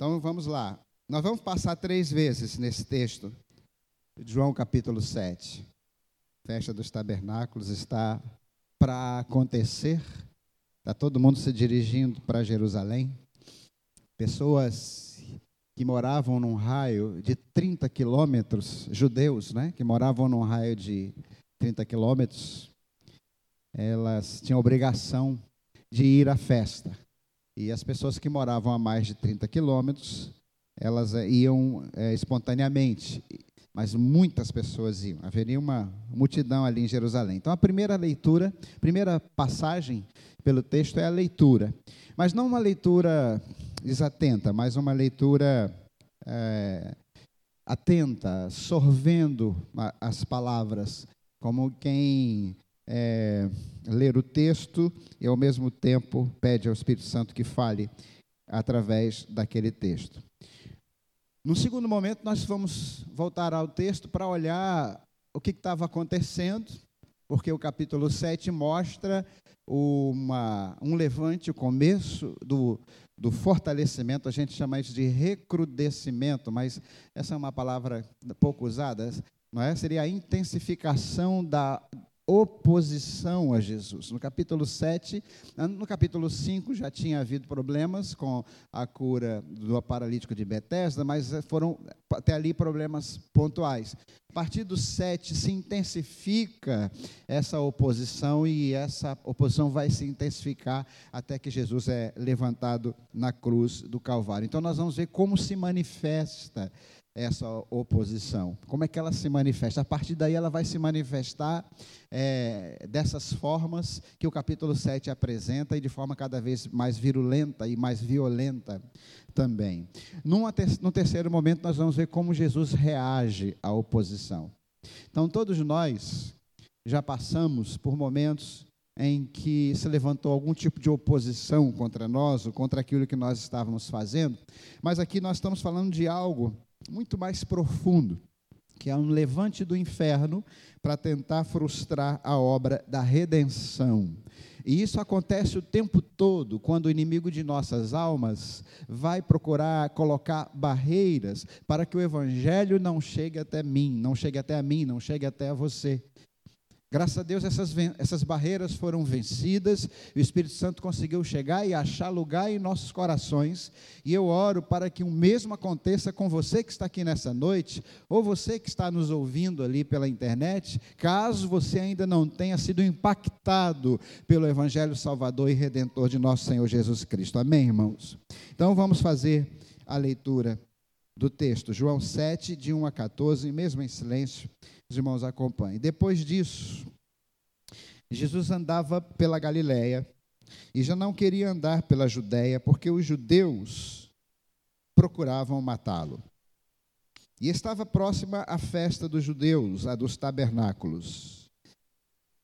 Então vamos lá. Nós vamos passar três vezes nesse texto, João capítulo 7. Festa dos tabernáculos está para acontecer. Está todo mundo se dirigindo para Jerusalém. Pessoas que moravam num raio de 30 quilômetros, judeus, né? Que moravam num raio de 30 quilômetros, elas tinham obrigação de ir à festa. E as pessoas que moravam a mais de 30 quilômetros, elas eh, iam é, espontaneamente, mas muitas pessoas iam. Haveria uma multidão ali em Jerusalém. Então, a primeira leitura, primeira passagem pelo texto é a leitura. Mas não uma leitura desatenta, mas uma leitura é, atenta, sorvendo as palavras, como quem é, ler o texto e, ao mesmo tempo, pede ao Espírito Santo que fale através daquele texto. No segundo momento, nós vamos voltar ao texto para olhar o que estava acontecendo, porque o capítulo 7 mostra uma, um levante, o começo do, do fortalecimento, a gente chama isso de recrudescimento, mas essa é uma palavra pouco usada, não é? Seria a intensificação da, oposição a Jesus. No capítulo 7, no capítulo 5 já tinha havido problemas com a cura do paralítico de Betesda, mas foram até ali problemas pontuais. A partir do 7 se intensifica essa oposição e essa oposição vai se intensificar até que Jesus é levantado na cruz do Calvário. Então nós vamos ver como se manifesta essa oposição? Como é que ela se manifesta? A partir daí ela vai se manifestar é, dessas formas que o capítulo 7 apresenta e de forma cada vez mais virulenta e mais violenta também. no terceiro momento, nós vamos ver como Jesus reage à oposição. Então, todos nós já passamos por momentos em que se levantou algum tipo de oposição contra nós ou contra aquilo que nós estávamos fazendo, mas aqui nós estamos falando de algo muito mais profundo, que é um levante do inferno para tentar frustrar a obra da redenção. E isso acontece o tempo todo, quando o inimigo de nossas almas vai procurar colocar barreiras para que o evangelho não chegue até mim, não chegue até a mim, não chegue até a você. Graças a Deus, essas, essas barreiras foram vencidas, o Espírito Santo conseguiu chegar e achar lugar em nossos corações, e eu oro para que o mesmo aconteça com você que está aqui nessa noite, ou você que está nos ouvindo ali pela internet, caso você ainda não tenha sido impactado pelo Evangelho Salvador e Redentor de nosso Senhor Jesus Cristo. Amém, irmãos? Então vamos fazer a leitura do texto, João 7, de 1 a 14, mesmo em silêncio. Os irmãos acompanhem. Depois disso, Jesus andava pela Galiléia e já não queria andar pela Judéia, porque os judeus procuravam matá-lo. E estava próxima a festa dos judeus, a dos tabernáculos.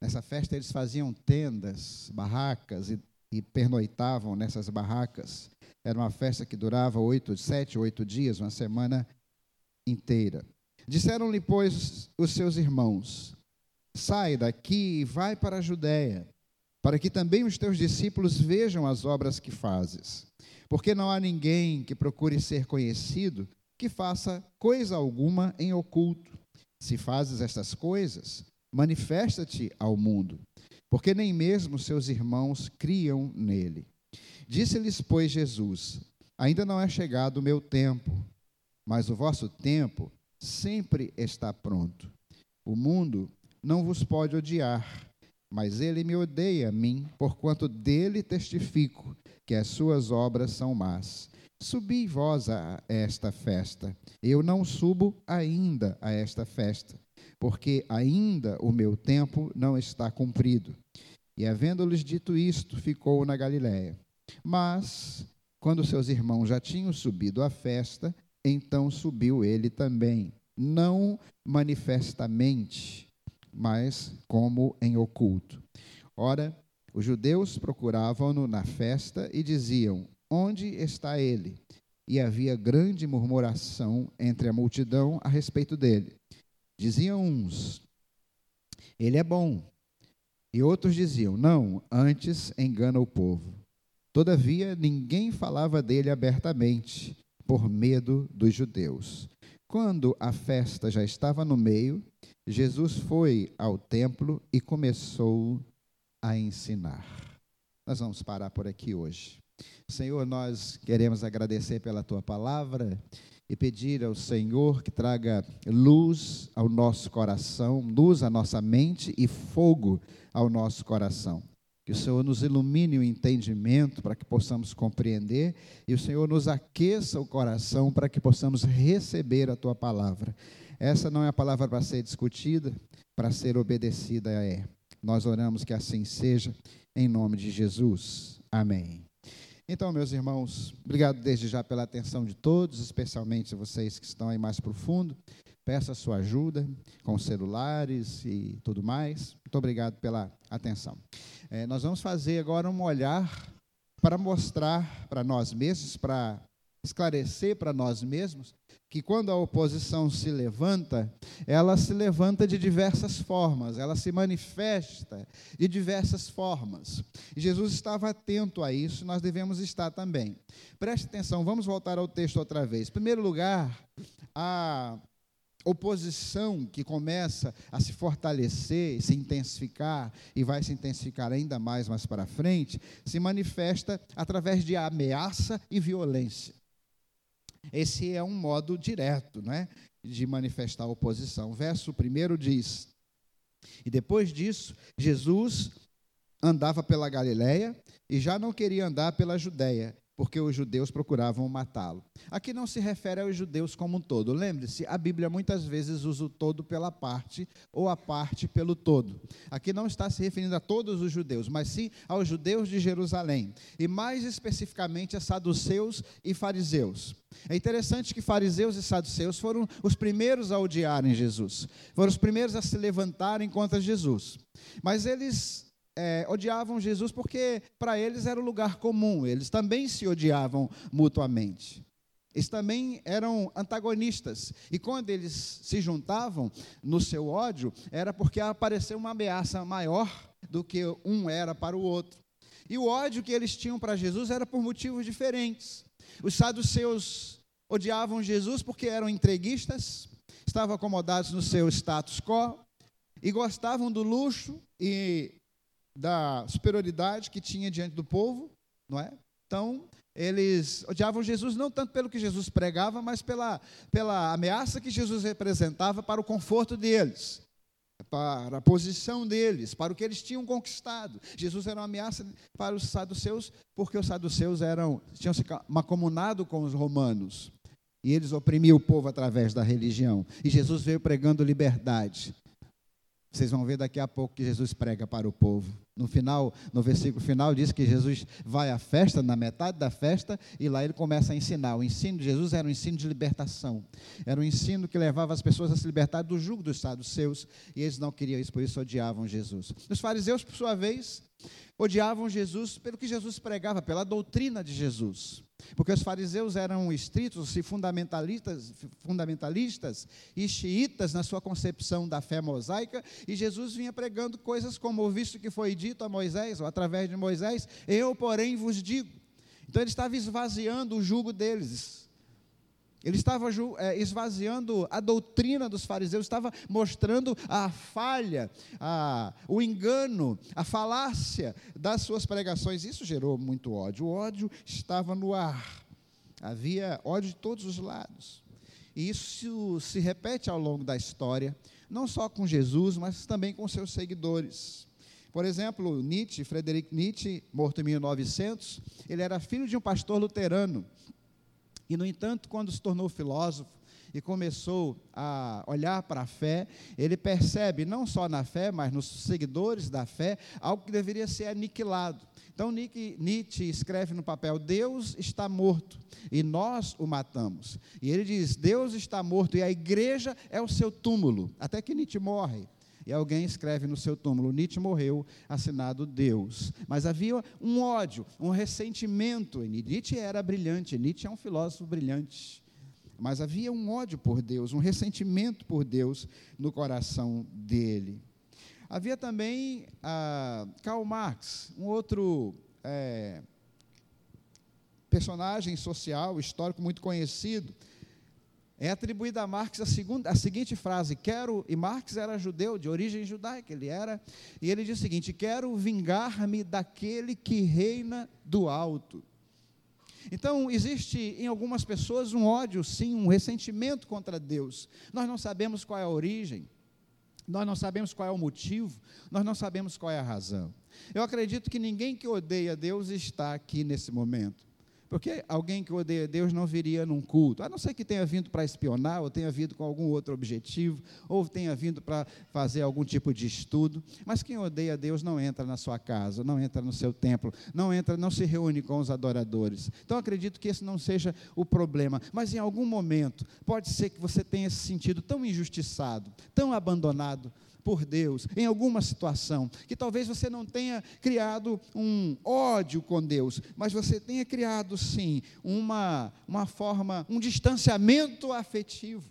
Nessa festa eles faziam tendas, barracas e, e pernoitavam nessas barracas. Era uma festa que durava oito, sete, oito dias, uma semana inteira. Disseram-lhe, pois, os seus irmãos: Sai daqui e vai para a Judéia, para que também os teus discípulos vejam as obras que fazes. Porque não há ninguém que procure ser conhecido que faça coisa alguma em oculto. Se fazes estas coisas, manifesta-te ao mundo, porque nem mesmo seus irmãos criam nele. Disse-lhes, pois, Jesus: Ainda não é chegado o meu tempo, mas o vosso tempo sempre está pronto. O mundo não vos pode odiar, mas ele me odeia a mim, porquanto dele testifico que as suas obras são más. Subi vós a esta festa. Eu não subo ainda a esta festa, porque ainda o meu tempo não está cumprido. E havendo-lhes dito isto, ficou na Galiléia. Mas, quando seus irmãos já tinham subido à festa, então subiu ele também, não manifestamente, mas como em oculto. Ora, os judeus procuravam-no na festa e diziam: Onde está ele? E havia grande murmuração entre a multidão a respeito dele. Diziam uns: Ele é bom. E outros diziam: Não, antes engana o povo. Todavia, ninguém falava dele abertamente, por medo dos judeus. Quando a festa já estava no meio, Jesus foi ao templo e começou a ensinar. Nós vamos parar por aqui hoje. Senhor, nós queremos agradecer pela tua palavra e pedir ao Senhor que traga luz ao nosso coração, luz à nossa mente e fogo ao nosso coração. Que o Senhor nos ilumine o entendimento para que possamos compreender e o Senhor nos aqueça o coração para que possamos receber a tua palavra. Essa não é a palavra para ser discutida, para ser obedecida é. Nós oramos que assim seja, em nome de Jesus. Amém. Então, meus irmãos, obrigado desde já pela atenção de todos, especialmente vocês que estão aí mais profundo. Peço a sua ajuda com celulares e tudo mais. Muito obrigado pela atenção. É, nós vamos fazer agora um olhar para mostrar para nós mesmos, para esclarecer para nós mesmos, que quando a oposição se levanta, ela se levanta de diversas formas, ela se manifesta de diversas formas. Jesus estava atento a isso, nós devemos estar também. Preste atenção, vamos voltar ao texto outra vez. Em primeiro lugar, a oposição que começa a se fortalecer, se intensificar e vai se intensificar ainda mais mais para frente, se manifesta através de ameaça e violência. Esse é um modo direto né, de manifestar oposição. O verso 1 diz: E depois disso, Jesus andava pela Galiléia e já não queria andar pela Judéia, porque os judeus procuravam matá-lo. Aqui não se refere aos judeus como um todo. Lembre-se, a Bíblia muitas vezes usa o todo pela parte ou a parte pelo todo. Aqui não está se referindo a todos os judeus, mas sim aos judeus de Jerusalém, e mais especificamente a saduceus e fariseus. É interessante que fariseus e saduceus foram os primeiros a odiarem Jesus, foram os primeiros a se levantarem contra Jesus. Mas eles é, odiavam Jesus porque para eles era o um lugar comum, eles também se odiavam mutuamente. Eles também eram antagonistas. E quando eles se juntavam no seu ódio, era porque apareceu uma ameaça maior do que um era para o outro. E o ódio que eles tinham para Jesus era por motivos diferentes. Os saduceus odiavam Jesus porque eram entreguistas, estavam acomodados no seu status quo e gostavam do luxo e da superioridade que tinha diante do povo, não é? Então, eles odiavam Jesus não tanto pelo que Jesus pregava, mas pela, pela ameaça que Jesus representava para o conforto deles, para a posição deles, para o que eles tinham conquistado. Jesus era uma ameaça para os saduceus, porque os saduceus eram, tinham se macomunado com os romanos. E eles oprimiam o povo através da religião. E Jesus veio pregando liberdade. Vocês vão ver daqui a pouco que Jesus prega para o povo. No final, no versículo final, diz que Jesus vai à festa, na metade da festa, e lá ele começa a ensinar. O ensino de Jesus era um ensino de libertação. Era um ensino que levava as pessoas a se libertar do jugo dos seus, e eles não queriam isso, por isso odiavam Jesus. Os fariseus, por sua vez, odiavam Jesus pelo que Jesus pregava, pela doutrina de Jesus. Porque os fariseus eram estritos e fundamentalistas, fundamentalistas e xiitas na sua concepção da fé mosaica, e Jesus vinha pregando coisas como: visto que foi dito a Moisés, ou através de Moisés, eu, porém, vos digo. Então ele estava esvaziando o jugo deles, ele estava é, esvaziando a doutrina dos fariseus, estava mostrando a falha, a, o engano, a falácia das suas pregações. Isso gerou muito ódio. O ódio estava no ar. Havia ódio de todos os lados. E isso se repete ao longo da história, não só com Jesus, mas também com seus seguidores. Por exemplo, Nietzsche, Frederic Nietzsche, morto em 1900, ele era filho de um pastor luterano e, no entanto, quando se tornou filósofo e começou a olhar para a fé, ele percebe, não só na fé, mas nos seguidores da fé, algo que deveria ser aniquilado. Então, Nietzsche escreve no papel: Deus está morto e nós o matamos. E ele diz: Deus está morto e a igreja é o seu túmulo. Até que Nietzsche morre e alguém escreve no seu túmulo: Nietzsche morreu, assinado Deus. Mas havia um ódio, um ressentimento. Nietzsche era brilhante, Nietzsche é um filósofo brilhante. Mas havia um ódio por Deus, um ressentimento por Deus no coração dele. Havia também ah, Karl Marx, um outro é, personagem social, histórico muito conhecido, é atribuída a Marx a, segunda, a seguinte frase: Quero, e Marx era judeu, de origem judaica, ele era, e ele diz o seguinte: Quero vingar-me daquele que reina do alto. Então, existe em algumas pessoas um ódio, sim, um ressentimento contra Deus. Nós não sabemos qual é a origem, nós não sabemos qual é o motivo, nós não sabemos qual é a razão. Eu acredito que ninguém que odeia Deus está aqui nesse momento. Porque alguém que odeia Deus não viria num culto, a não ser que tenha vindo para espionar, ou tenha vindo com algum outro objetivo, ou tenha vindo para fazer algum tipo de estudo. Mas quem odeia Deus não entra na sua casa, não entra no seu templo, não entra, não se reúne com os adoradores. Então acredito que esse não seja o problema. Mas em algum momento pode ser que você tenha se sentido tão injustiçado, tão abandonado, por Deus em alguma situação, que talvez você não tenha criado um ódio com Deus, mas você tenha criado sim uma, uma forma, um distanciamento afetivo.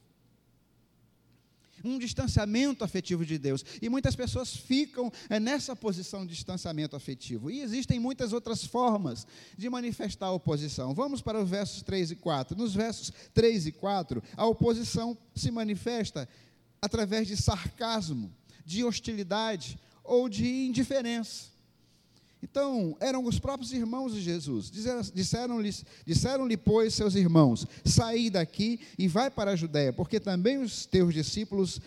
Um distanciamento afetivo de Deus. E muitas pessoas ficam é, nessa posição de distanciamento afetivo. E existem muitas outras formas de manifestar a oposição. Vamos para os versos 3 e 4. Nos versos 3 e 4, a oposição se manifesta através de sarcasmo de hostilidade ou de indiferença. Então, eram os próprios irmãos de Jesus. Disseram-lhe, disseram-lhe, pois, seus irmãos: Saí daqui e vai para a Judéia, porque também os teus discípulos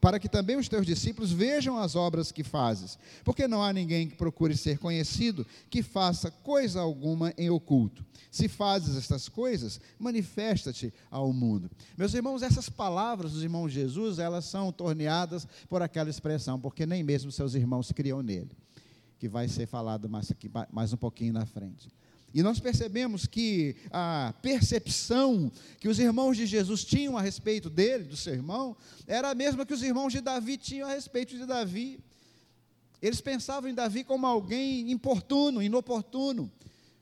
para que também os teus discípulos vejam as obras que fazes. Porque não há ninguém que procure ser conhecido que faça coisa alguma em oculto. Se fazes estas coisas, manifesta-te ao mundo. Meus irmãos, essas palavras dos irmãos Jesus, elas são torneadas por aquela expressão, porque nem mesmo seus irmãos criam nele, que vai ser falado mais, aqui, mais um pouquinho na frente. E nós percebemos que a percepção que os irmãos de Jesus tinham a respeito dele, do seu irmão, era a mesma que os irmãos de Davi tinham a respeito de Davi. Eles pensavam em Davi como alguém importuno, inoportuno,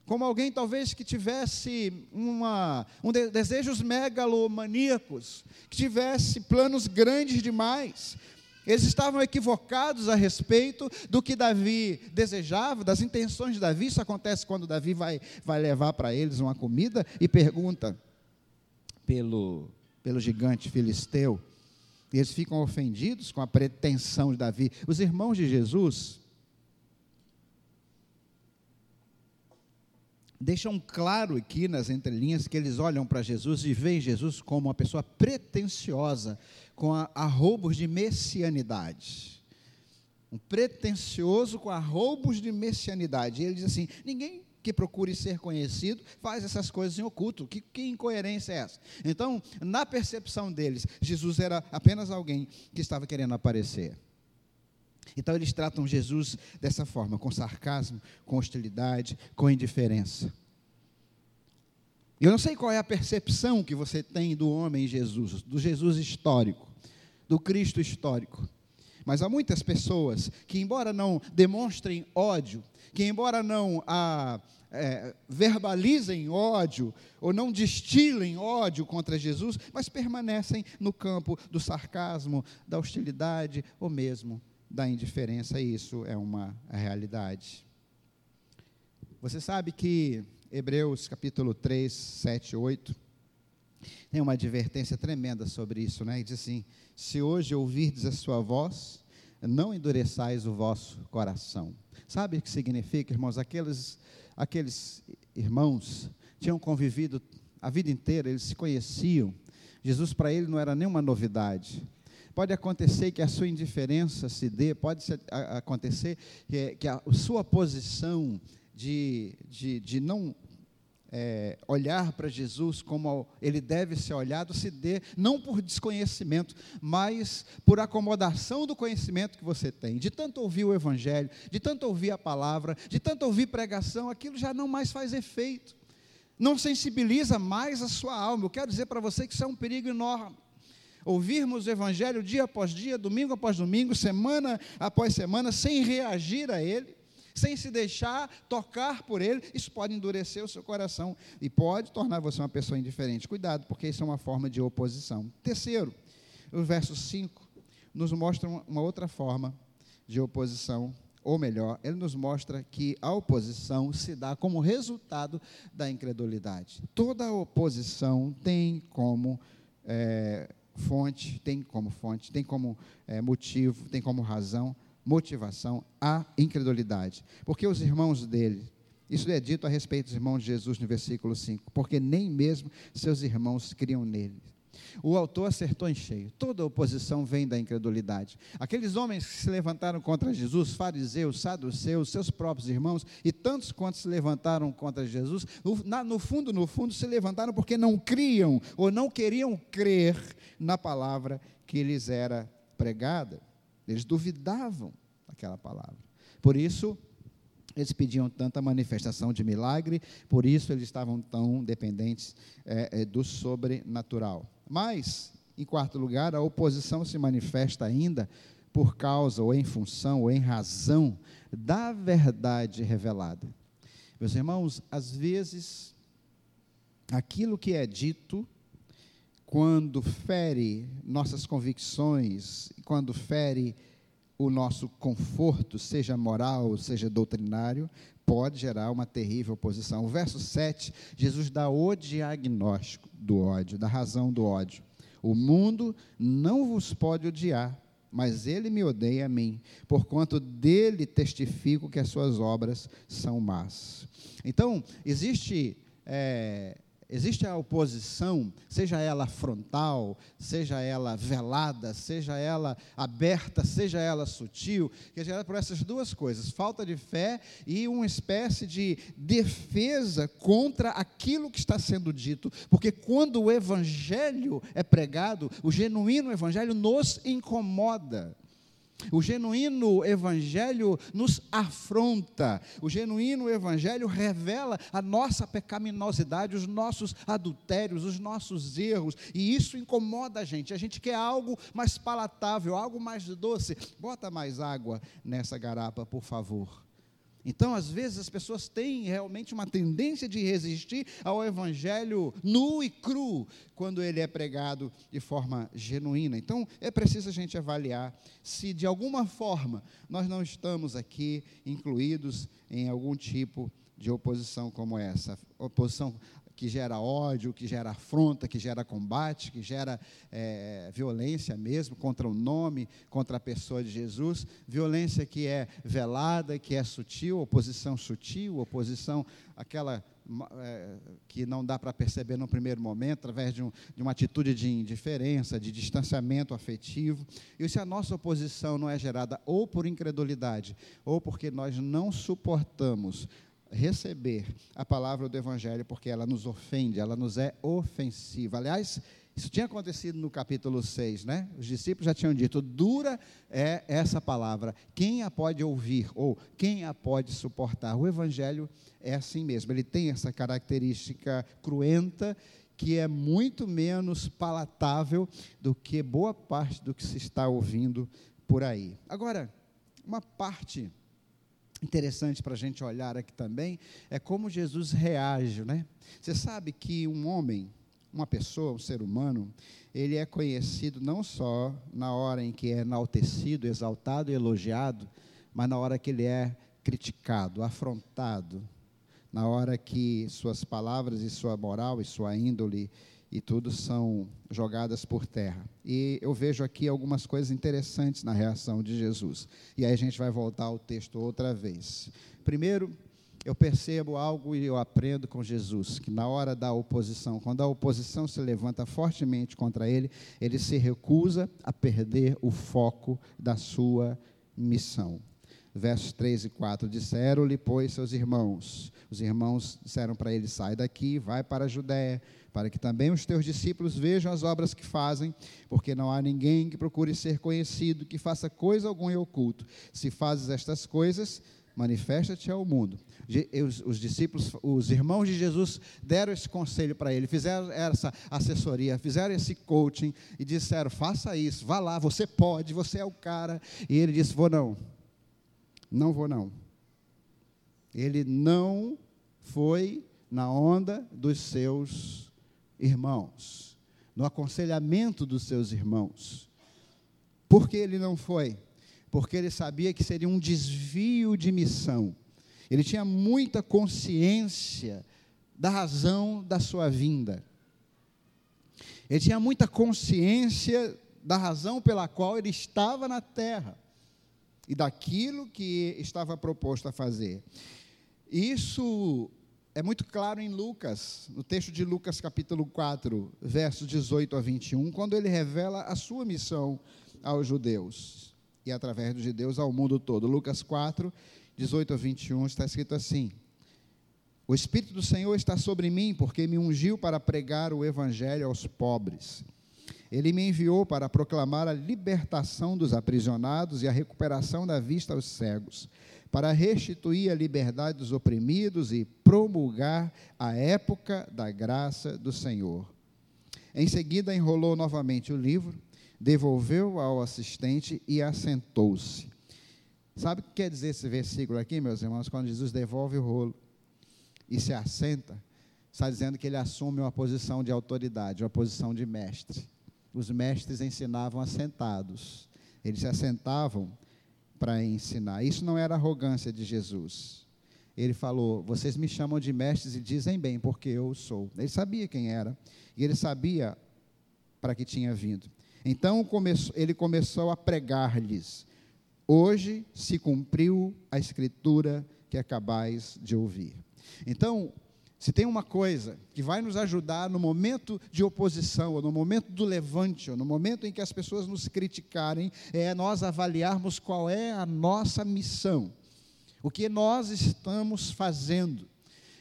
como alguém talvez que tivesse uma, um de, desejos megalomaníacos, que tivesse planos grandes demais, eles estavam equivocados a respeito do que Davi desejava, das intenções de Davi. Isso acontece quando Davi vai, vai levar para eles uma comida e pergunta pelo, pelo gigante filisteu. E eles ficam ofendidos com a pretensão de Davi. Os irmãos de Jesus deixam claro aqui nas entrelinhas que eles olham para Jesus e veem Jesus como uma pessoa pretensiosa, com arroubos de messianidade. Um pretensioso com arroubos de messianidade. E ele diz assim: ninguém que procure ser conhecido faz essas coisas em oculto. Que, que incoerência é essa? Então, na percepção deles, Jesus era apenas alguém que estava querendo aparecer. Então, eles tratam Jesus dessa forma, com sarcasmo, com hostilidade, com indiferença. Eu não sei qual é a percepção que você tem do homem Jesus, do Jesus histórico, do Cristo histórico. Mas há muitas pessoas que, embora não demonstrem ódio, que, embora não a, é, verbalizem ódio, ou não destilem ódio contra Jesus, mas permanecem no campo do sarcasmo, da hostilidade, ou mesmo da indiferença, e isso é uma realidade. Você sabe que Hebreus capítulo 3, 7, 8, tem uma advertência tremenda sobre isso, né? E diz assim: Se hoje ouvirdes a sua voz, não endureçais o vosso coração. Sabe o que significa, irmãos? Aqueles, aqueles irmãos tinham convivido a vida inteira, eles se conheciam. Jesus para ele não era nenhuma novidade. Pode acontecer que a sua indiferença se dê, pode acontecer que, que a sua posição de, de, de não é, olhar para Jesus como ele deve ser olhado se dê não por desconhecimento, mas por acomodação do conhecimento que você tem. De tanto ouvir o Evangelho, de tanto ouvir a palavra, de tanto ouvir pregação, aquilo já não mais faz efeito. Não sensibiliza mais a sua alma. Eu quero dizer para você que isso é um perigo enorme ouvirmos o Evangelho dia após dia, domingo após domingo, semana após semana, sem reagir a ele, sem se deixar tocar por ele, isso pode endurecer o seu coração e pode tornar você uma pessoa indiferente. Cuidado, porque isso é uma forma de oposição. Terceiro, o verso 5 nos mostra uma outra forma de oposição ou melhor, ele nos mostra que a oposição se dá como resultado da incredulidade. Toda oposição tem como é, fonte, tem como fonte, tem como é, motivo, tem como razão, motivação a incredulidade. Porque os irmãos dele, isso é dito a respeito dos irmãos de Jesus no versículo 5, porque nem mesmo seus irmãos criam nele. O autor acertou em cheio. Toda oposição vem da incredulidade. Aqueles homens que se levantaram contra Jesus, fariseus, saduceus, seus próprios irmãos, e tantos quantos se levantaram contra Jesus, no, na, no fundo, no fundo, se levantaram porque não criam ou não queriam crer na palavra que lhes era pregada. Eles duvidavam daquela palavra. Por isso, eles pediam tanta manifestação de milagre, por isso eles estavam tão dependentes é, do sobrenatural. Mas, em quarto lugar, a oposição se manifesta ainda por causa, ou em função, ou em razão da verdade revelada. Meus irmãos, às vezes, aquilo que é dito, quando fere nossas convicções, quando fere o nosso conforto, seja moral, seja doutrinário, pode gerar uma terrível oposição. O verso 7, Jesus dá o diagnóstico do ódio, da razão do ódio. O mundo não vos pode odiar, mas ele me odeia a mim, porquanto dele testifico que as suas obras são más. Então, existe é, Existe a oposição, seja ela frontal, seja ela velada, seja ela aberta, seja ela sutil, que é gerada por essas duas coisas: falta de fé e uma espécie de defesa contra aquilo que está sendo dito. Porque quando o evangelho é pregado, o genuíno evangelho nos incomoda. O genuíno evangelho nos afronta. O genuíno evangelho revela a nossa pecaminosidade, os nossos adultérios, os nossos erros, e isso incomoda a gente. A gente quer algo mais palatável, algo mais doce. Bota mais água nessa garapa, por favor. Então, às vezes, as pessoas têm realmente uma tendência de resistir ao evangelho nu e cru, quando ele é pregado de forma genuína. Então, é preciso a gente avaliar se, de alguma forma, nós não estamos aqui incluídos em algum tipo de oposição como essa. Oposição que gera ódio, que gera afronta, que gera combate, que gera é, violência mesmo contra o nome, contra a pessoa de Jesus, violência que é velada, que é sutil, oposição sutil, oposição aquela é, que não dá para perceber no primeiro momento, através de, um, de, uma atitude de indiferença, de distanciamento afetivo. E se a nossa oposição não é gerada ou por incredulidade, ou porque nós não suportamos receber a palavra do Evangelho, porque ela nos ofende, ela nos é ofensiva. Aliás, isso tinha acontecido no capítulo 6, né? Os discípulos já tinham dito: dura é essa palavra, quem a pode ouvir ou quem a pode suportar? O Evangelho é assim mesmo, ele tem essa característica cruenta que é muito menos palatável do que boa parte do que se está ouvindo por aí. Agora, uma parte interessante para a gente olhar aqui também é como Jesus reage, né? Você sabe que um homem, uma pessoa, um ser humano, ele é conhecido não só na hora em que é enaltecido, exaltado e elogiado, mas na hora que ele é criticado, afrontado, na hora que suas palavras e sua moral e sua índole e tudo são jogadas por terra. E eu vejo aqui algumas coisas interessantes na reação de Jesus. E aí a gente vai voltar ao texto outra vez. Primeiro, eu percebo algo e eu aprendo com Jesus, que na hora da oposição, quando a oposição se levanta fortemente contra ele, ele se recusa a perder o foco da sua missão. Versos 3 e 4: Disseram-lhe, pois, seus irmãos. Os irmãos disseram para ele: Sai daqui, vai para a Judéia para que também os teus discípulos vejam as obras que fazem, porque não há ninguém que procure ser conhecido, que faça coisa alguma em oculto. Se fazes estas coisas, manifesta-te ao mundo. Os, os, discípulos, os irmãos de Jesus deram esse conselho para ele, fizeram essa assessoria, fizeram esse coaching e disseram: faça isso, vá lá, você pode, você é o cara. E ele disse: vou não, não vou não. Ele não foi na onda dos seus irmãos, no aconselhamento dos seus irmãos. Por que ele não foi? porque ele sabia que seria um desvio de missão. Ele tinha muita consciência da razão da sua vinda. Ele tinha muita consciência da razão pela qual ele estava na terra e daquilo que estava proposto a fazer. Isso é muito claro em Lucas, no texto de Lucas capítulo 4, versos 18 a 21, quando ele revela a sua missão aos judeus e através dos judeus ao mundo todo. Lucas 4, 18 a 21 está escrito assim: O Espírito do Senhor está sobre mim, porque me ungiu para pregar o evangelho aos pobres ele me enviou para proclamar a libertação dos aprisionados e a recuperação da vista aos cegos, para restituir a liberdade dos oprimidos e promulgar a época da graça do Senhor. Em seguida, enrolou novamente o livro, devolveu ao assistente e assentou-se. Sabe o que quer dizer esse versículo aqui, meus irmãos? Quando Jesus devolve o rolo e se assenta, está dizendo que ele assume uma posição de autoridade, uma posição de mestre os mestres ensinavam assentados. Eles se assentavam para ensinar. Isso não era arrogância de Jesus. Ele falou: Vocês me chamam de mestres e dizem bem, porque eu sou. Ele sabia quem era e ele sabia para que tinha vindo. Então ele começou a pregar-lhes: Hoje se cumpriu a escritura que acabais de ouvir. Então, se tem uma coisa que vai nos ajudar no momento de oposição, ou no momento do levante, ou no momento em que as pessoas nos criticarem, é nós avaliarmos qual é a nossa missão, o que nós estamos fazendo.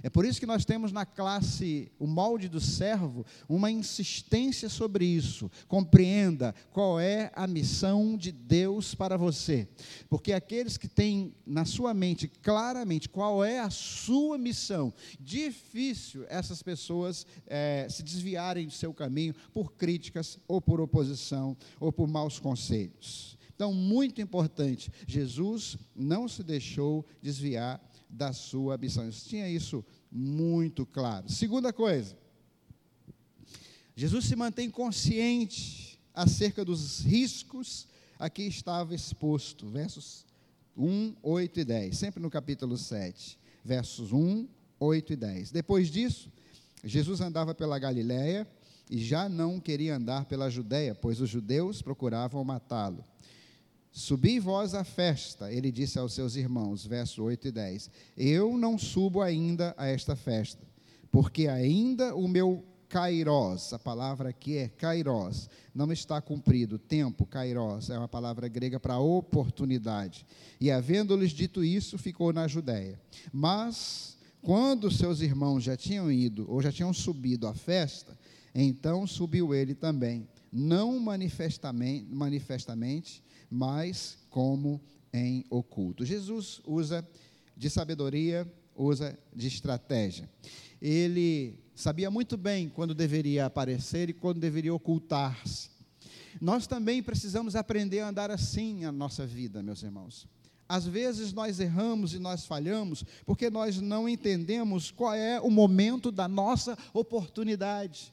É por isso que nós temos na classe o molde do servo uma insistência sobre isso. Compreenda qual é a missão de Deus para você. Porque aqueles que têm na sua mente claramente qual é a sua missão, difícil essas pessoas é, se desviarem do seu caminho por críticas ou por oposição ou por maus conselhos. Então, muito importante, Jesus não se deixou desviar da sua missão. Eu tinha isso muito claro. Segunda coisa, Jesus se mantém consciente acerca dos riscos a que estava exposto. Versos 1, 8 e 10, sempre no capítulo 7, versos 1, 8 e 10. Depois disso, Jesus andava pela Galiléia e já não queria andar pela Judéia, pois os judeus procuravam matá-lo. Subi vós à festa, ele disse aos seus irmãos, versos 8 e 10. Eu não subo ainda a esta festa, porque ainda o meu kairos, a palavra aqui é kairos, não está cumprido. Tempo, kairos, é uma palavra grega para oportunidade. E havendo-lhes dito isso, ficou na Judéia. Mas, quando seus irmãos já tinham ido, ou já tinham subido à festa, então subiu ele também, não manifestamente, manifestamente mas como em oculto. Jesus usa de sabedoria, usa de estratégia. Ele sabia muito bem quando deveria aparecer e quando deveria ocultar-se. Nós também precisamos aprender a andar assim na nossa vida, meus irmãos. Às vezes nós erramos e nós falhamos porque nós não entendemos qual é o momento da nossa oportunidade.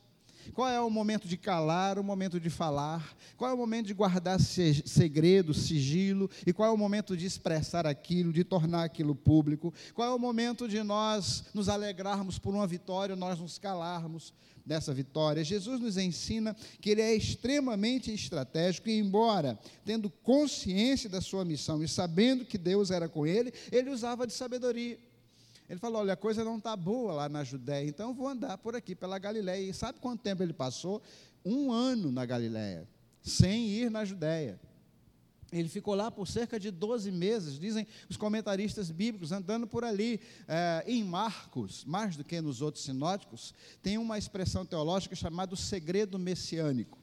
Qual é o momento de calar, o momento de falar? Qual é o momento de guardar segredo, sigilo? E qual é o momento de expressar aquilo, de tornar aquilo público? Qual é o momento de nós nos alegrarmos por uma vitória, nós nos calarmos dessa vitória? Jesus nos ensina que ele é extremamente estratégico e, embora tendo consciência da sua missão e sabendo que Deus era com ele, ele usava de sabedoria. Ele falou: olha, a coisa não está boa lá na Judéia, então vou andar por aqui, pela Galiléia. E sabe quanto tempo ele passou? Um ano na Galiléia, sem ir na Judéia. Ele ficou lá por cerca de 12 meses, dizem os comentaristas bíblicos, andando por ali. É, em Marcos, mais do que nos outros sinóticos, tem uma expressão teológica chamada o segredo messiânico.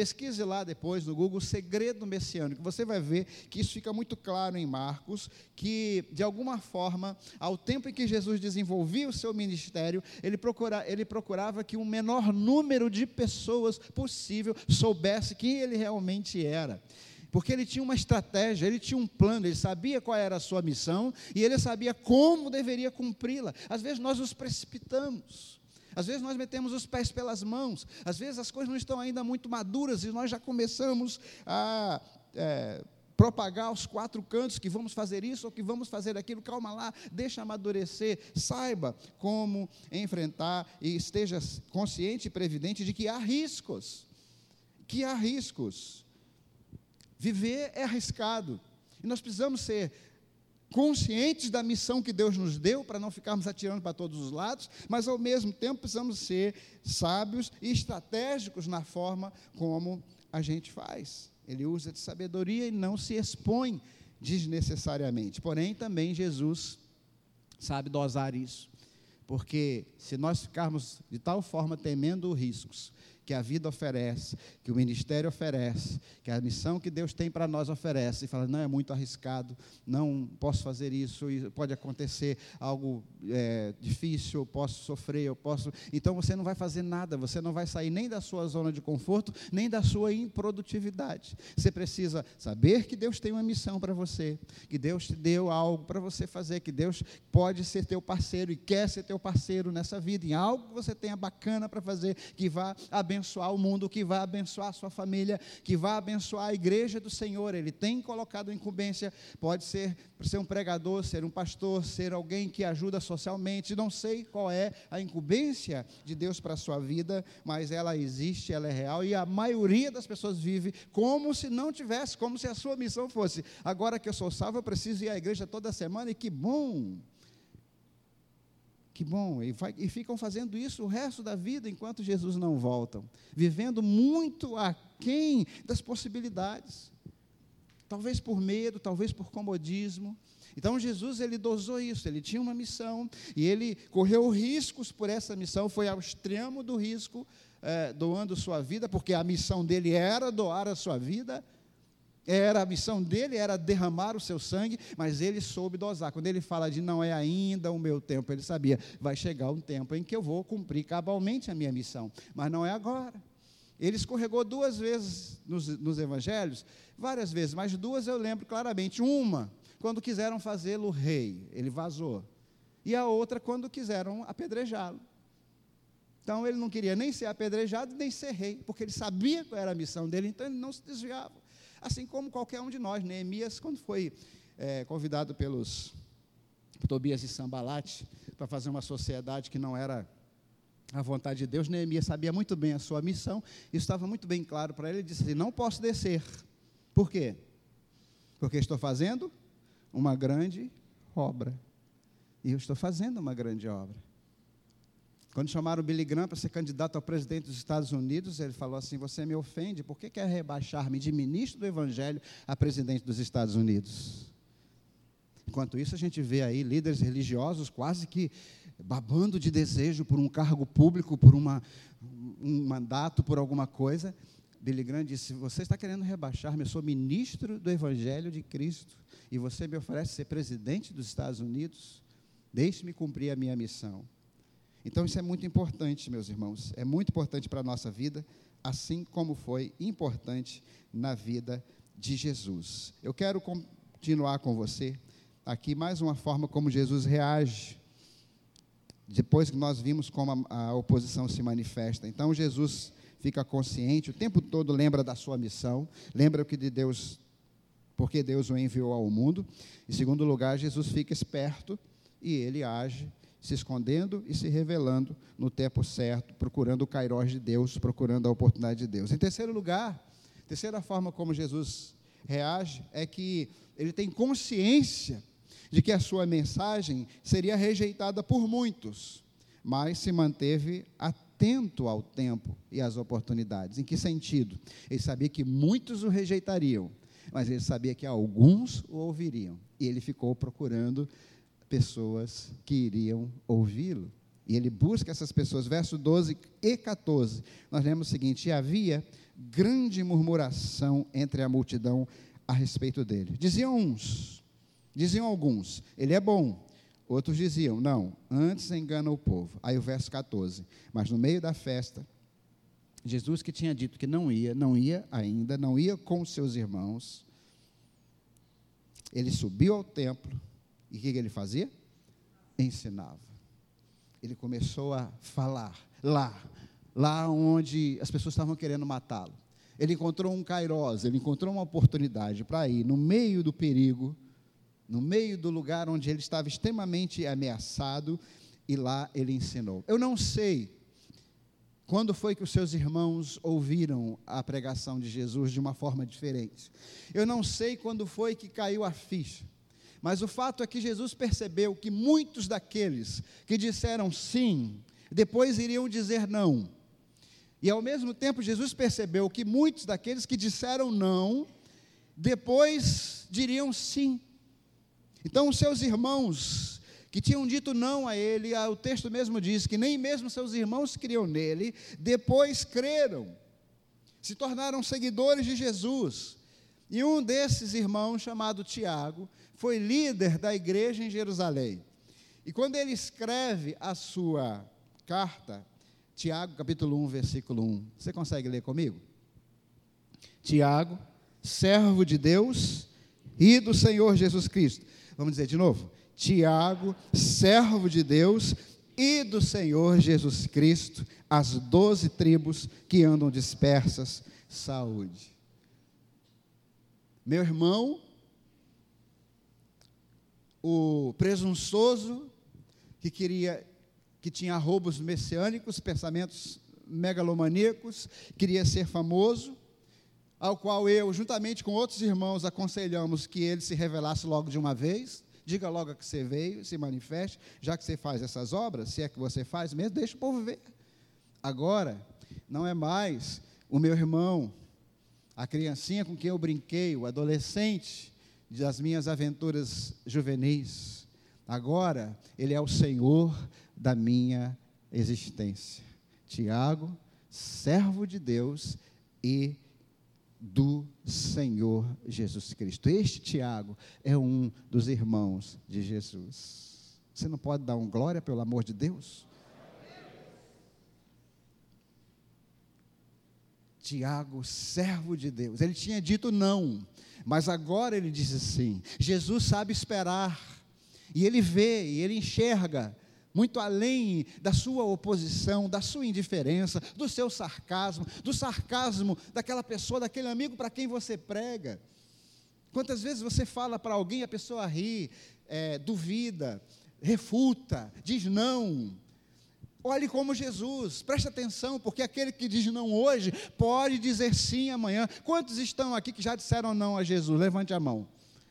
Pesquise lá depois no Google segredo messiânico. Você vai ver que isso fica muito claro em Marcos, que de alguma forma, ao tempo em que Jesus desenvolvia o seu ministério, ele, procura, ele procurava que o um menor número de pessoas possível soubesse quem ele realmente era porque ele tinha uma estratégia, ele tinha um plano, ele sabia qual era a sua missão e ele sabia como deveria cumpri-la. Às vezes nós nos precipitamos. Às vezes nós metemos os pés pelas mãos, às vezes as coisas não estão ainda muito maduras e nós já começamos a é, propagar aos quatro cantos que vamos fazer isso ou que vamos fazer aquilo. Calma lá, deixa amadurecer, saiba como enfrentar e esteja consciente e previdente de que há riscos. Que há riscos. Viver é arriscado. E nós precisamos ser conscientes da missão que Deus nos deu, para não ficarmos atirando para todos os lados, mas ao mesmo tempo precisamos ser sábios e estratégicos na forma como a gente faz. Ele usa de sabedoria e não se expõe desnecessariamente. Porém, também Jesus sabe dosar isso. Porque se nós ficarmos de tal forma temendo riscos, que a vida oferece, que o ministério oferece, que a missão que Deus tem para nós oferece, e fala, não, é muito arriscado, não posso fazer isso, pode acontecer algo é, difícil, eu posso sofrer, eu posso. Então você não vai fazer nada, você não vai sair nem da sua zona de conforto, nem da sua improdutividade. Você precisa saber que Deus tem uma missão para você, que Deus te deu algo para você fazer, que Deus pode ser teu parceiro e quer ser teu parceiro nessa vida, em algo que você tenha bacana para fazer, que vá abençoar abençoar o mundo, que vai abençoar a sua família, que vai abençoar a igreja do Senhor. Ele tem colocado incumbência, pode ser ser um pregador, ser um pastor, ser alguém que ajuda socialmente. Não sei qual é a incumbência de Deus para a sua vida, mas ela existe, ela é real e a maioria das pessoas vive como se não tivesse, como se a sua missão fosse. Agora que eu sou salvo, eu preciso ir à igreja toda semana e que bom! Que bom, e, vai, e, ficam fazendo isso o resto da vida enquanto Jesus não volta, vivendo muito aquém das possibilidades. Talvez por medo, talvez por comodismo. Então Jesus ele dosou isso, ele tinha uma missão e ele correu riscos por essa missão, foi ao extremo do risco, é, doando sua vida, porque a missão dele era doar a sua vida era a missão dele era derramar o seu sangue, mas ele soube dosar. Quando ele fala de não é ainda o meu tempo, ele sabia, vai chegar um tempo em que eu vou cumprir cabalmente a minha missão, mas não é agora. Ele escorregou duas vezes nos, nos evangelhos, várias vezes, mas duas eu lembro claramente. Uma, quando quiseram fazê-lo rei, ele vazou. E a outra, quando quiseram apedrejá-lo. Então ele não queria nem ser apedrejado, nem ser rei, porque ele sabia qual era a missão dele, então ele não se desviava assim como qualquer um de nós. Neemias, quando foi é, convidado pelos Tobias e Sambalate para fazer uma sociedade que não era a vontade de Deus, Neemias sabia muito bem a sua missão, isso estava muito bem claro para ele, ele disse assim, não posso descer. Por quê? Porque estou fazendo uma grande obra. E eu estou fazendo uma grande obra. Quando chamaram Billy Graham para ser candidato a presidente dos Estados Unidos, ele falou assim: Você me ofende, por que quer rebaixar-me de ministro do Evangelho a presidente dos Estados Unidos? Enquanto isso, a gente vê aí líderes religiosos quase que babando de desejo por um cargo público, por uma, um mandato, por alguma coisa. Billy Graham disse: Você está querendo rebaixar-me? Eu sou ministro do Evangelho de Cristo e você me oferece ser presidente dos Estados Unidos? Deixe-me cumprir a minha missão. Então, isso é muito importante, meus irmãos, é muito importante para a nossa vida, assim como foi importante na vida de Jesus. Eu quero continuar com você aqui mais uma forma como Jesus reage depois que nós vimos como a, a oposição se manifesta. Então, Jesus fica consciente, o tempo todo lembra da sua missão, lembra o que de Deus, porque Deus o enviou ao mundo. Em segundo lugar, Jesus fica esperto e ele age se escondendo e se revelando no tempo certo, procurando o kairós de Deus, procurando a oportunidade de Deus. Em terceiro lugar, terceira forma como Jesus reage é que ele tem consciência de que a sua mensagem seria rejeitada por muitos, mas se manteve atento ao tempo e às oportunidades. Em que sentido? Ele sabia que muitos o rejeitariam, mas ele sabia que alguns o ouviriam. E ele ficou procurando pessoas que iriam ouvi-lo. E ele busca essas pessoas. Verso 12 e 14, nós lemos o seguinte: e havia grande murmuração entre a multidão a respeito dele. Diziam uns, diziam alguns, ele é bom. Outros diziam, não, antes engana o povo. Aí o verso 14, mas no meio da festa, Jesus que tinha dito que não ia, não ia ainda, não ia com seus irmãos, ele subiu ao templo, e o que ele fazia? Ensinava. Ele começou a falar lá, lá onde as pessoas estavam querendo matá-lo. ele encontrou um kairós, ele encontrou uma oportunidade para ir no meio do perigo, no meio do lugar onde ele estava extremamente ameaçado, e lá ele ensinou. Eu não sei quando foi que os seus irmãos ouviram a pregação de Jesus de uma forma diferente. Eu não sei quando foi que caiu a ficha. Mas o fato é que Jesus percebeu que muitos daqueles que disseram sim, depois iriam dizer não. E ao mesmo tempo, Jesus percebeu que muitos daqueles que disseram não, depois diriam sim. Então, os seus irmãos que tinham dito não a ele, o texto mesmo diz que nem mesmo seus irmãos criam nele, depois creram, se tornaram seguidores de Jesus. E um desses irmãos, chamado Tiago, foi líder da igreja em Jerusalém. E quando ele escreve a sua carta, Tiago, capítulo 1, versículo 1, você consegue ler comigo? Tiago, servo de Deus e do Senhor Jesus Cristo. Vamos dizer de novo? Tiago, servo de Deus e do Senhor Jesus Cristo, as doze tribos que andam dispersas, saúde. Meu irmão, o presunçoso que queria que tinha roubos messiânicos, pensamentos megalomaníacos, queria ser famoso, ao qual eu, juntamente com outros irmãos, aconselhamos que ele se revelasse logo de uma vez. Diga logo que você veio, se manifeste, já que você faz essas obras, se é que você faz mesmo, deixa o povo ver. Agora, não é mais o meu irmão, a criancinha com quem eu brinquei, o adolescente das minhas aventuras juvenis. Agora, ele é o Senhor da minha existência. Tiago, servo de Deus e do Senhor Jesus Cristo. Este Tiago é um dos irmãos de Jesus. Você não pode dar um glória pelo amor de Deus? Tiago, servo de Deus. Ele tinha dito não, mas agora ele disse sim. Jesus sabe esperar, e ele vê, e ele enxerga muito além da sua oposição, da sua indiferença, do seu sarcasmo, do sarcasmo daquela pessoa, daquele amigo para quem você prega. Quantas vezes você fala para alguém, a pessoa ri, é, duvida, refuta, diz não. Olhe como Jesus, preste atenção, porque aquele que diz não hoje pode dizer sim amanhã. Quantos estão aqui que já disseram não a Jesus? Levante a mão.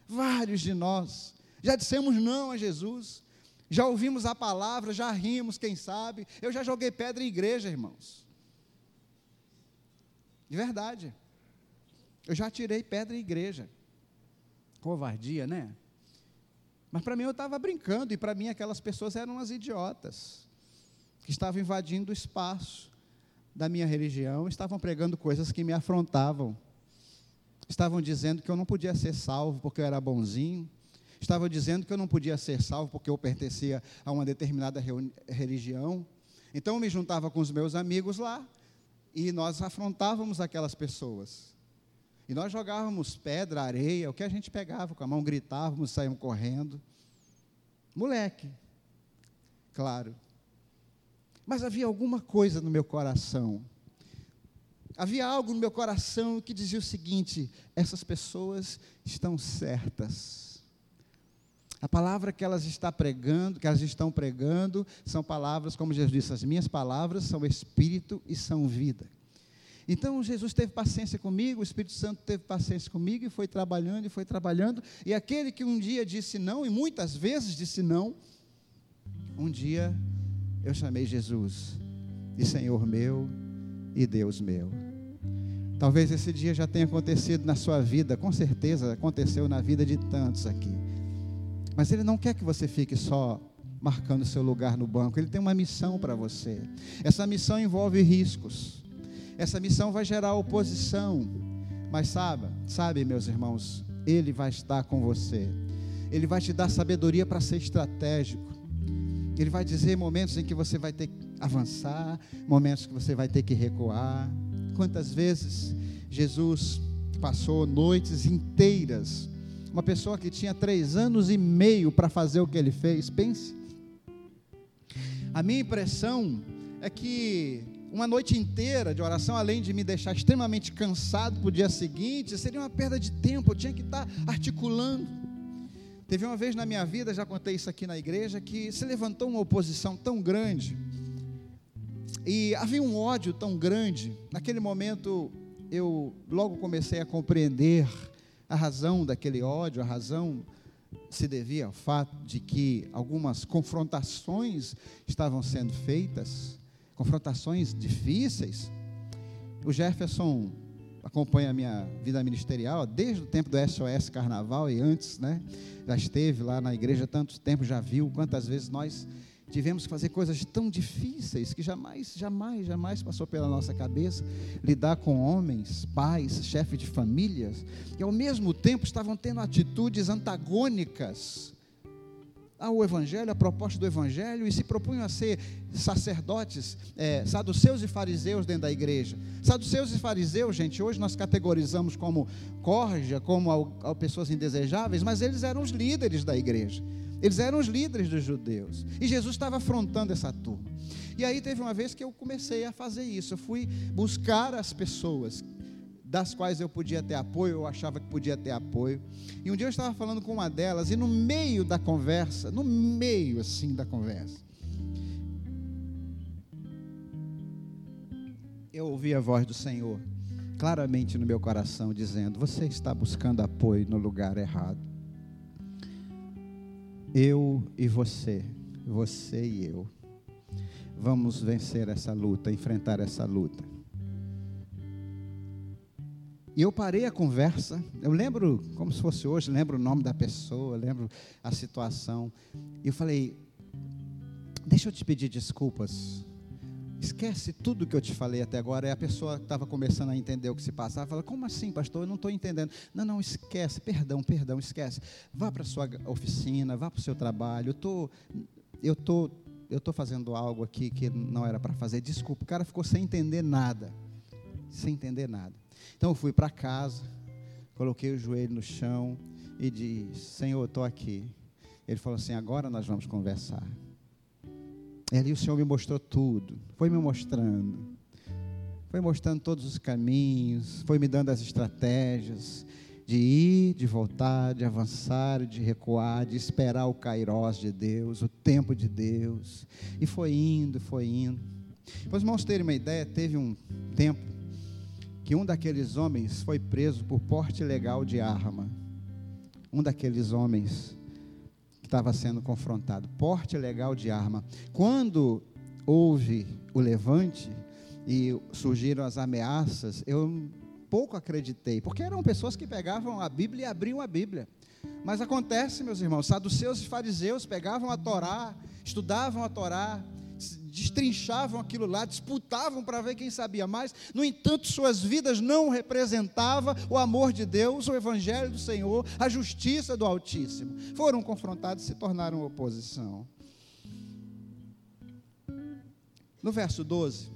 Vários de nós já dissemos não a Jesus já ouvimos a palavra, já rimos, quem sabe. Eu já joguei pedra em igreja, irmãos. De verdade. Eu já tirei pedra em igreja. Covardia, né? Mas para mim eu estava brincando, e para mim aquelas pessoas eram as idiotas, que estavam invadindo o espaço da minha religião, estavam pregando coisas que me afrontavam, estavam dizendo que eu não podia ser salvo porque eu era bonzinho, estava dizendo que eu não podia ser salvo porque eu pertencia a uma determinada religião. Então eu me juntava com os meus amigos lá e nós afrontávamos aquelas pessoas. E nós jogávamos pedra, areia, o que a gente pegava com a mão, gritávamos, saíamos correndo. Moleque, claro. Mas havia alguma coisa no meu coração. Havia algo no meu coração que dizia o seguinte: essas pessoas estão certas a palavra que elas estão pregando, que elas estão pregando, são palavras, como Jesus disse, as minhas palavras são espírito e são vida. Então Jesus teve paciência comigo, o Espírito Santo teve paciência comigo e foi trabalhando e foi trabalhando. E aquele que um dia disse não, e muitas vezes disse não, um dia eu chamei Jesus de Senhor meu e Deus meu. Talvez esse dia já tenha acontecido na sua vida, com certeza aconteceu na vida de tantos aqui. Mas Ele não quer que você fique só marcando seu lugar no banco. Ele tem uma missão para você. Essa missão envolve riscos. Essa missão vai gerar oposição. Mas sabe, sabe, meus irmãos, Ele vai estar com você. Ele vai te dar sabedoria para ser estratégico. Ele vai dizer momentos em que você vai ter que avançar, momentos que você vai ter que recuar. Quantas vezes Jesus passou noites inteiras uma pessoa que tinha três anos e meio para fazer o que ele fez, pense. A minha impressão é que uma noite inteira de oração, além de me deixar extremamente cansado para o dia seguinte, seria uma perda de tempo, eu tinha que estar articulando. Teve uma vez na minha vida, já contei isso aqui na igreja, que se levantou uma oposição tão grande, e havia um ódio tão grande, naquele momento eu logo comecei a compreender a razão daquele ódio, a razão se devia ao fato de que algumas confrontações estavam sendo feitas, confrontações difíceis. O Jefferson acompanha a minha vida ministerial desde o tempo do SOS Carnaval e antes, né? Já esteve lá na igreja tanto tempo, já viu quantas vezes nós tivemos que fazer coisas tão difíceis que jamais, jamais, jamais passou pela nossa cabeça lidar com homens, pais, chefes de famílias, que ao mesmo tempo estavam tendo atitudes antagônicas ao Evangelho, à proposta do Evangelho, e se propunham a ser sacerdotes, é, saduceus e fariseus dentro da igreja. Saduceus e fariseus, gente, hoje nós categorizamos como corja, como ao, ao pessoas indesejáveis, mas eles eram os líderes da igreja. Eles eram os líderes dos judeus. E Jesus estava afrontando essa turma. E aí teve uma vez que eu comecei a fazer isso. Eu fui buscar as pessoas das quais eu podia ter apoio, eu achava que podia ter apoio. E um dia eu estava falando com uma delas, e no meio da conversa, no meio assim da conversa, eu ouvi a voz do Senhor claramente no meu coração, dizendo: Você está buscando apoio no lugar errado eu e você, você e eu, vamos vencer essa luta, enfrentar essa luta. E eu parei a conversa, eu lembro como se fosse hoje, lembro o nome da pessoa, lembro a situação. E eu falei: Deixa eu te pedir desculpas Esquece tudo que eu te falei até agora. E a pessoa estava começando a entender o que se passava. Fala, como assim, pastor? Eu não estou entendendo. Não, não, esquece. Perdão, perdão, esquece. Vá para sua oficina, vá para o seu trabalho. Eu tô, eu tô, eu tô fazendo algo aqui que não era para fazer. Desculpa. O cara ficou sem entender nada. Sem entender nada. Então eu fui para casa, coloquei o joelho no chão e disse: Senhor, eu estou aqui. Ele falou assim: agora nós vamos conversar. E ali o Senhor me mostrou tudo, foi me mostrando, foi mostrando todos os caminhos, foi me dando as estratégias de ir, de voltar, de avançar, de recuar, de esperar o kairós de Deus, o tempo de Deus. E foi indo, foi indo. Para os irmãos terem uma ideia, teve um tempo que um daqueles homens foi preso por porte ilegal de arma. Um daqueles homens estava sendo confrontado. Porte legal de arma. Quando houve o levante e surgiram as ameaças, eu pouco acreditei, porque eram pessoas que pegavam a Bíblia e abriam a Bíblia. Mas acontece, meus irmãos, saduceus e fariseus pegavam a Torá, estudavam a Torá, destrinchavam aquilo lá, disputavam para ver quem sabia mais. No entanto, suas vidas não representavam o amor de Deus, o evangelho do Senhor, a justiça do Altíssimo. Foram confrontados e se tornaram oposição. No verso 12,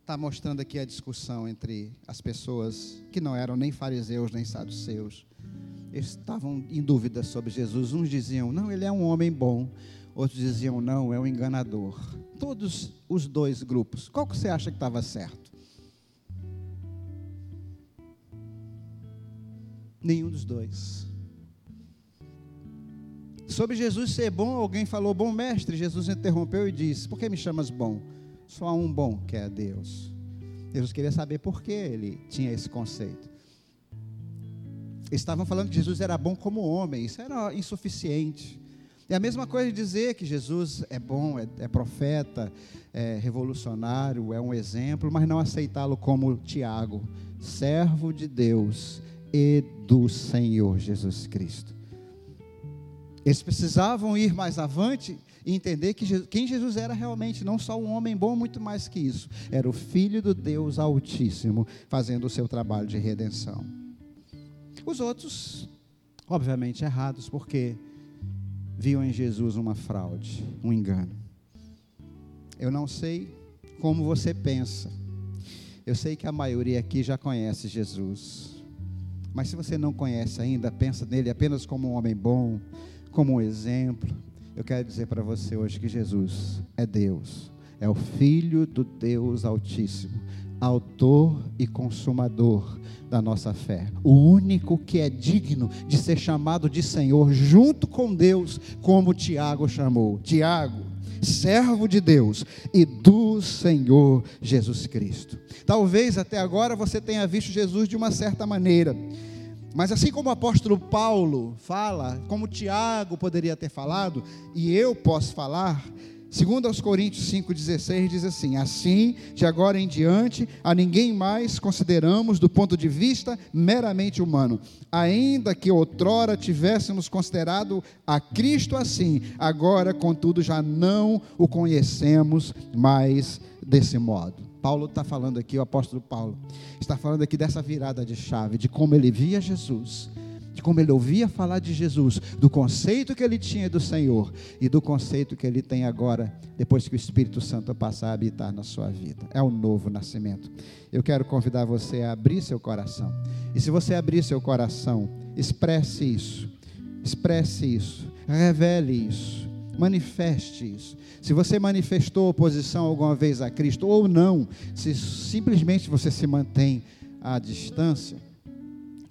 está mostrando aqui a discussão entre as pessoas que não eram nem fariseus nem saduceus. Eles estavam em dúvida sobre Jesus. Uns diziam: Não, ele é um homem bom. Outros diziam, não, é um enganador. Todos os dois grupos. Qual que você acha que estava certo? Nenhum dos dois. Sobre Jesus ser bom, alguém falou, bom mestre. Jesus interrompeu e disse: Por que me chamas bom? Só há um bom, que é Deus. Jesus queria saber por que ele tinha esse conceito. Estavam falando que Jesus era bom como homem, isso era insuficiente. É a mesma coisa de dizer que Jesus é bom, é, é profeta, é revolucionário, é um exemplo, mas não aceitá-lo como Tiago, servo de Deus e do Senhor Jesus Cristo. Eles precisavam ir mais avante e entender que Jesus, quem Jesus era realmente, não só um homem bom, muito mais que isso. Era o Filho do Deus Altíssimo, fazendo o seu trabalho de redenção. Os outros, obviamente, errados, porque viam em Jesus uma fraude, um engano. Eu não sei como você pensa. Eu sei que a maioria aqui já conhece Jesus. Mas se você não conhece ainda, pensa nele apenas como um homem bom, como um exemplo. Eu quero dizer para você hoje que Jesus é Deus, é o Filho do Deus Altíssimo, autor e consumador da nossa fé. O único que é digno de ser chamado de Senhor, junto com Deus, como Tiago chamou. Tiago, servo de Deus e do Senhor Jesus Cristo. Talvez até agora você tenha visto Jesus de uma certa maneira. Mas assim como o apóstolo Paulo fala, como Tiago poderia ter falado, e eu posso falar, Segundo aos Coríntios 5,16 diz assim: Assim, de agora em diante, a ninguém mais consideramos do ponto de vista meramente humano. Ainda que outrora tivéssemos considerado a Cristo assim, agora, contudo, já não o conhecemos mais desse modo. Paulo está falando aqui, o apóstolo Paulo, está falando aqui dessa virada de chave, de como ele via Jesus de como ele ouvia falar de Jesus, do conceito que ele tinha do Senhor e do conceito que ele tem agora, depois que o Espírito Santo passar a habitar na sua vida. É o novo nascimento. Eu quero convidar você a abrir seu coração. E se você abrir seu coração, expresse isso. Expresse isso. Revele isso. Manifeste isso. Se você manifestou oposição alguma vez a Cristo ou não, se simplesmente você se mantém à distância,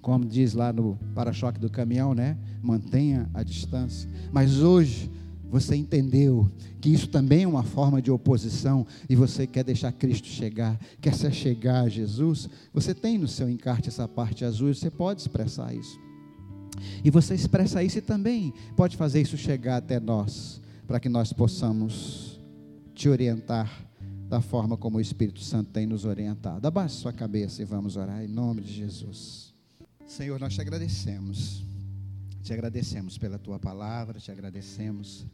como diz lá no para-choque do caminhão, né? Mantenha a distância. Mas hoje você entendeu que isso também é uma forma de oposição e você quer deixar Cristo chegar, quer se chegar a Jesus, você tem no seu encarte essa parte azul, você pode expressar isso. E você expressa isso e também pode fazer isso chegar até nós, para que nós possamos te orientar da forma como o Espírito Santo tem nos orientado. Abaixe sua cabeça e vamos orar em nome de Jesus. Senhor, nós te agradecemos. Te agradecemos pela tua palavra, te agradecemos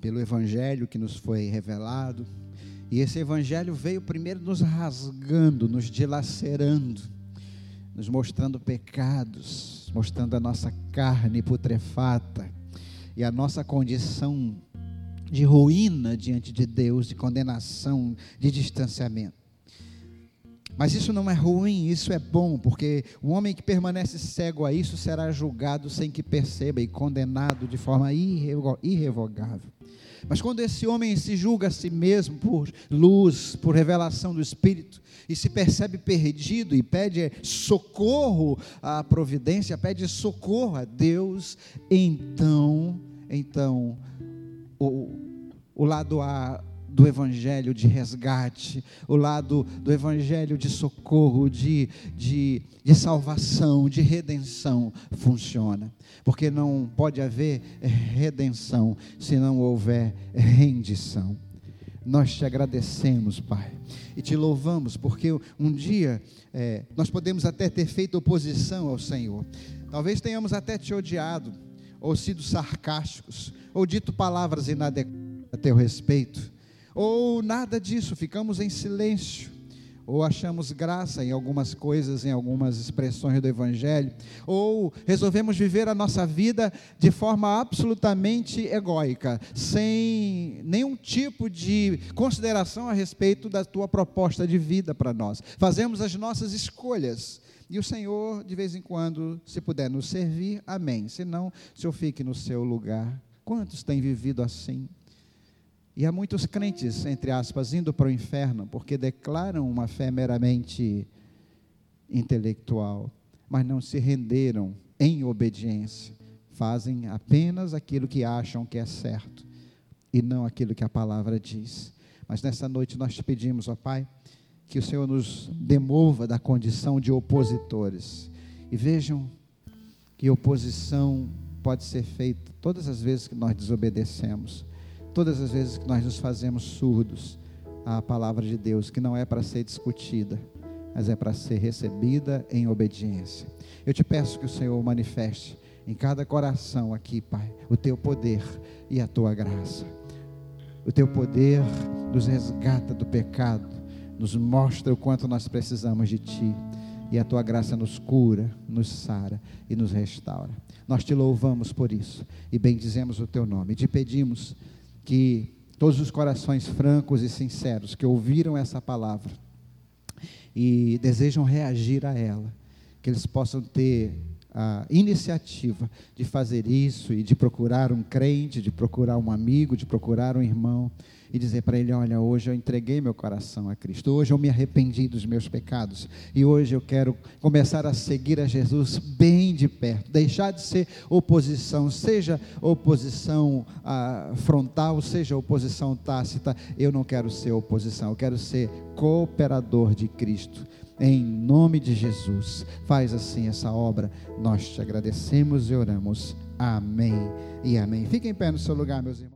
pelo evangelho que nos foi revelado. E esse evangelho veio primeiro nos rasgando, nos dilacerando, nos mostrando pecados, mostrando a nossa carne putrefata e a nossa condição de ruína diante de Deus, de condenação, de distanciamento. Mas isso não é ruim, isso é bom, porque o homem que permanece cego a isso será julgado sem que perceba e condenado de forma irrevogável. Mas quando esse homem se julga a si mesmo por luz, por revelação do Espírito, e se percebe perdido e pede socorro à providência, pede socorro a Deus, então, então, o, o lado A do evangelho de resgate, o lado do evangelho de socorro, de, de, de salvação, de redenção funciona. Porque não pode haver redenção se não houver rendição. Nós te agradecemos, Pai, e te louvamos, porque um dia é, nós podemos até ter feito oposição ao Senhor, talvez tenhamos até te odiado, ou sido sarcásticos, ou dito palavras inadequadas a teu respeito, ou nada disso, ficamos em silêncio, ou achamos graça em algumas coisas, em algumas expressões do Evangelho, ou resolvemos viver a nossa vida de forma absolutamente egóica, sem nenhum tipo de consideração a respeito da tua proposta de vida para nós. Fazemos as nossas escolhas. E o Senhor, de vez em quando, se puder nos servir, amém. Se não, o Senhor fique no seu lugar. Quantos têm vivido assim? E há muitos crentes, entre aspas, indo para o inferno porque declaram uma fé meramente intelectual, mas não se renderam em obediência. Fazem apenas aquilo que acham que é certo e não aquilo que a palavra diz. Mas nessa noite nós te pedimos, ó Pai, que o Senhor nos demova da condição de opositores. E vejam que oposição pode ser feita todas as vezes que nós desobedecemos todas as vezes que nós nos fazemos surdos à palavra de Deus, que não é para ser discutida, mas é para ser recebida em obediência. Eu te peço que o Senhor manifeste em cada coração aqui, Pai, o teu poder e a tua graça. O teu poder nos resgata do pecado, nos mostra o quanto nós precisamos de ti. E a tua graça nos cura, nos sara e nos restaura. Nós te louvamos por isso e bendizemos o teu nome. Te pedimos que todos os corações francos e sinceros que ouviram essa palavra e desejam reagir a ela, que eles possam ter a iniciativa de fazer isso e de procurar um crente, de procurar um amigo, de procurar um irmão e dizer para ele: Olha, hoje eu entreguei meu coração a Cristo, hoje eu me arrependi dos meus pecados e hoje eu quero começar a seguir a Jesus bem de perto, deixar de ser oposição, seja oposição ah, frontal, seja oposição tácita. Eu não quero ser oposição, eu quero ser cooperador de Cristo. Em nome de Jesus, faz assim essa obra. Nós te agradecemos e oramos. Amém e amém. Fiquem em pé no seu lugar, meus irmãos.